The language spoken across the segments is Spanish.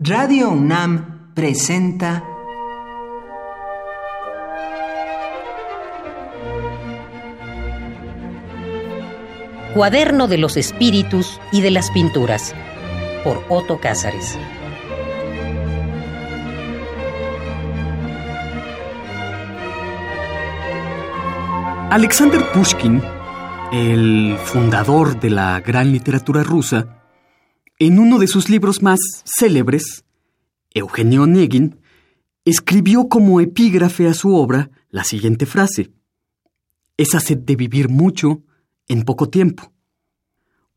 Radio UNAM presenta Cuaderno de los Espíritus y de las Pinturas por Otto Cázares. Alexander Pushkin, el fundador de la gran literatura rusa, en uno de sus libros más célebres, Eugenio Onegin, escribió como epígrafe a su obra la siguiente frase: Esa sed de vivir mucho en poco tiempo.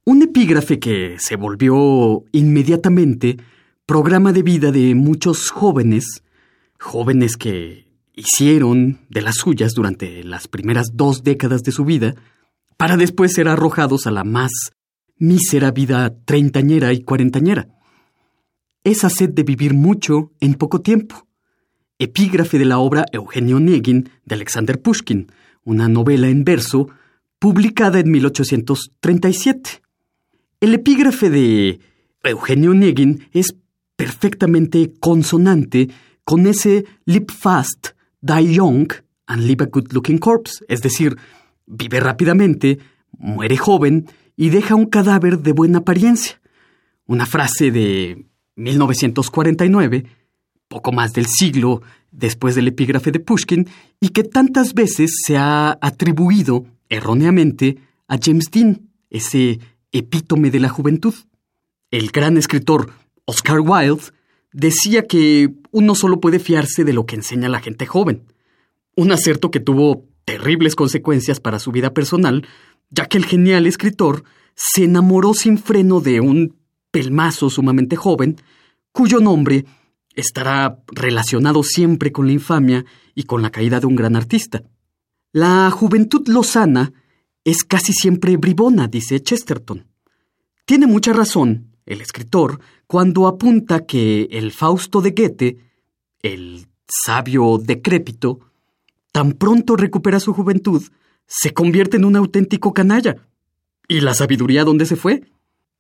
Un epígrafe que se volvió inmediatamente programa de vida de muchos jóvenes, jóvenes que hicieron de las suyas durante las primeras dos décadas de su vida, para después ser arrojados a la más mísera vida treintañera y cuarentañera. Esa sed de vivir mucho en poco tiempo. Epígrafe de la obra Eugenio Onegin de Alexander Pushkin, una novela en verso publicada en 1837. El epígrafe de Eugenio Onegin es perfectamente consonante con ese Lip Fast, Die Young and Live a Good Looking Corpse, es decir, vive rápidamente, muere joven y deja un cadáver de buena apariencia. Una frase de 1949, poco más del siglo después del epígrafe de Pushkin, y que tantas veces se ha atribuido erróneamente a James Dean, ese epítome de la juventud. El gran escritor Oscar Wilde decía que uno solo puede fiarse de lo que enseña la gente joven. Un acerto que tuvo terribles consecuencias para su vida personal, ya que el genial escritor se enamoró sin freno de un pelmazo sumamente joven, cuyo nombre estará relacionado siempre con la infamia y con la caída de un gran artista. La juventud lozana es casi siempre bribona, dice Chesterton. Tiene mucha razón el escritor cuando apunta que el Fausto de Goethe, el sabio decrépito, tan pronto recupera su juventud, se convierte en un auténtico canalla. ¿Y la sabiduría dónde se fue?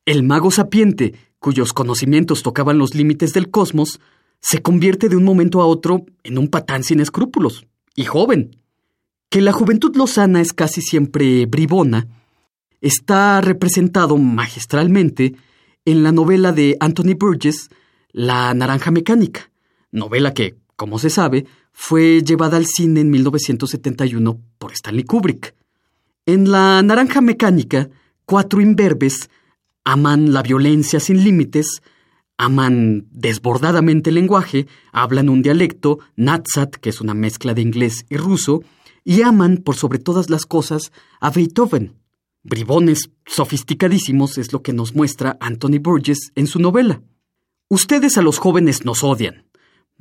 El mago sapiente, cuyos conocimientos tocaban los límites del cosmos, se convierte de un momento a otro en un patán sin escrúpulos, y joven. Que la juventud lozana es casi siempre bribona, está representado magistralmente en la novela de Anthony Burgess, La Naranja Mecánica, novela que, como se sabe, fue llevada al cine en 1971 por Stanley Kubrick. En La Naranja Mecánica, cuatro imberbes aman la violencia sin límites, aman desbordadamente el lenguaje, hablan un dialecto, Natsat, que es una mezcla de inglés y ruso, y aman, por sobre todas las cosas, a Beethoven. Bribones sofisticadísimos es lo que nos muestra Anthony Burgess en su novela. Ustedes a los jóvenes nos odian,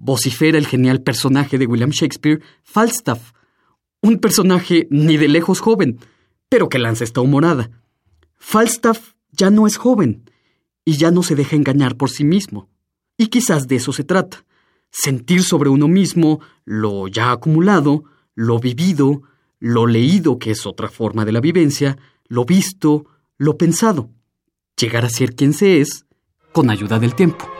vocifera el genial personaje de William Shakespeare, Falstaff, un personaje ni de lejos joven, pero que lanza esta humorada. Falstaff ya no es joven y ya no se deja engañar por sí mismo. Y quizás de eso se trata, sentir sobre uno mismo lo ya acumulado, lo vivido, lo leído, que es otra forma de la vivencia, lo visto, lo pensado, llegar a ser quien se es con ayuda del tiempo.